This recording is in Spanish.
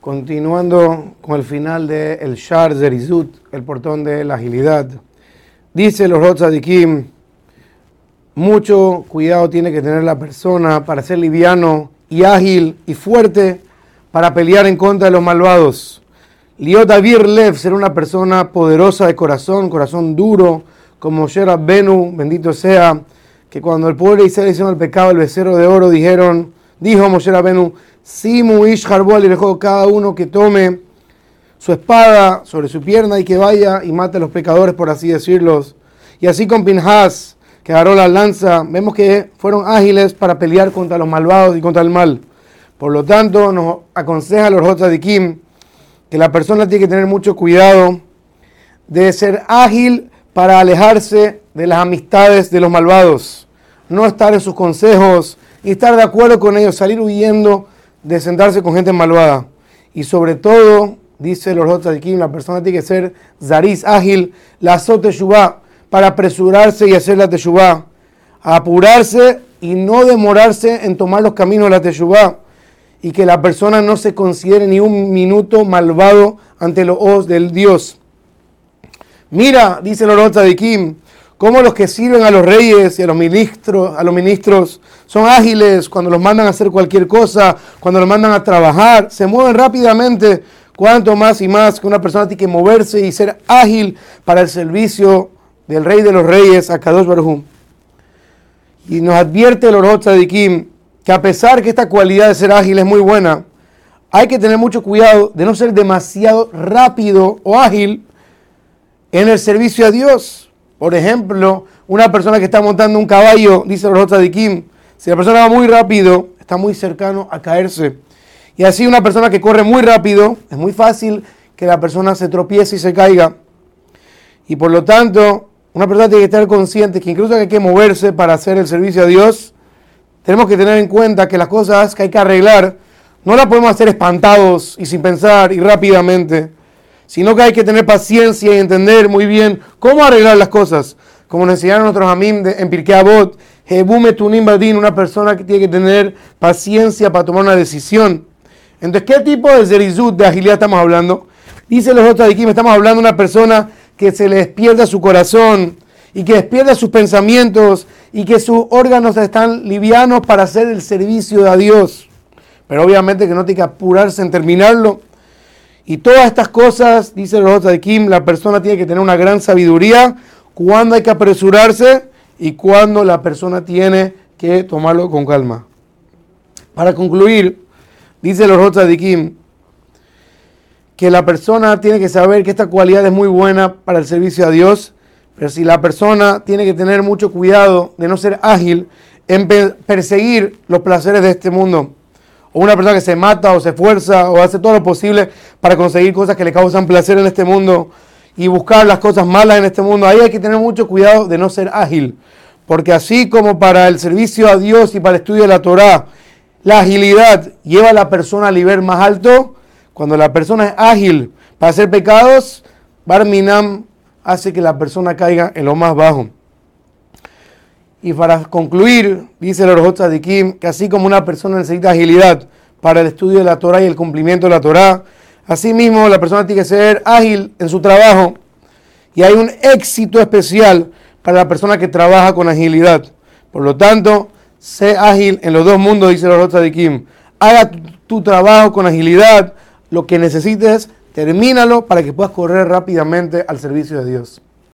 Continuando con el final de El Shar Zerizut, el portón de la agilidad. Dice los Rotzadikim, mucho cuidado tiene que tener la persona para ser liviano y ágil y fuerte para pelear en contra de los malvados. Liot Avir Lev, ser una persona poderosa de corazón, corazón duro, como Shera Benu, bendito sea, que cuando el pueblo de Israel hicieron el pecado, el becerro de oro, dijeron, dijo Moshe Rabenu, Simu Ish y dejó cada uno que tome su espada sobre su pierna y que vaya y mate a los pecadores, por así decirlos. Y así con Pinhas, que agarró la lanza, vemos que fueron ágiles para pelear contra los malvados y contra el mal. Por lo tanto, nos aconseja los de Kim que la persona tiene que tener mucho cuidado de ser ágil para alejarse de las amistades de los malvados, no estar en sus consejos y estar de acuerdo con ellos, salir huyendo de sentarse con gente malvada. Y sobre todo, dice los de Kim, la persona tiene que ser zariz, ágil, la azote para apresurarse y hacer la teshuvah, apurarse y no demorarse en tomar los caminos de la teshuvah y que la persona no se considere ni un minuto malvado ante los ojos del Dios. Mira, dice el de Kim, cómo los que sirven a los reyes y a los ministros, a los ministros son ágiles cuando los mandan a hacer cualquier cosa, cuando los mandan a trabajar, se mueven rápidamente. Cuanto más y más que una persona tiene que moverse y ser ágil para el servicio del rey de los reyes, a Kadosh Baruj Y nos advierte el de Kim que a pesar que esta cualidad de ser ágil es muy buena, hay que tener mucho cuidado de no ser demasiado rápido o ágil en el servicio a Dios. Por ejemplo, una persona que está montando un caballo, dice los de si la persona va muy rápido, está muy cercano a caerse. Y así una persona que corre muy rápido, es muy fácil que la persona se tropiece y se caiga. Y por lo tanto, una persona tiene que estar consciente que incluso hay que moverse para hacer el servicio a Dios, tenemos que tener en cuenta que las cosas que hay que arreglar no las podemos hacer espantados y sin pensar y rápidamente, sino que hay que tener paciencia y entender muy bien cómo arreglar las cosas. Como nos enseñaron nuestros amigos en Pirkei Avot, una persona que tiene que tener paciencia para tomar una decisión. Entonces, ¿qué tipo de zerizut, de agilidad estamos hablando? Dice los otros aquí, estamos hablando de una persona que se le despierta su corazón y que despierta sus pensamientos y que sus órganos están livianos para hacer el servicio a Dios. Pero obviamente que no tiene que apurarse en terminarlo. Y todas estas cosas, dice los otros de Kim, la persona tiene que tener una gran sabiduría cuando hay que apresurarse y cuando la persona tiene que tomarlo con calma. Para concluir, dice los otros de Kim, que la persona tiene que saber que esta cualidad es muy buena para el servicio a Dios pero si la persona tiene que tener mucho cuidado de no ser ágil en perseguir los placeres de este mundo, o una persona que se mata o se esfuerza o hace todo lo posible para conseguir cosas que le causan placer en este mundo y buscar las cosas malas en este mundo, ahí hay que tener mucho cuidado de no ser ágil. Porque así como para el servicio a Dios y para el estudio de la Torah, la agilidad lleva a la persona al nivel más alto, cuando la persona es ágil para hacer pecados, Barminam hace que la persona caiga en lo más bajo. Y para concluir, dice el de Kim que así como una persona necesita agilidad para el estudio de la Torah y el cumplimiento de la Torah, asimismo la persona tiene que ser ágil en su trabajo. Y hay un éxito especial para la persona que trabaja con agilidad. Por lo tanto, sé ágil en los dos mundos, dice el de Kim. Haga tu trabajo con agilidad, lo que necesites termínalo para que puedas correr rápidamente al servicio de Dios.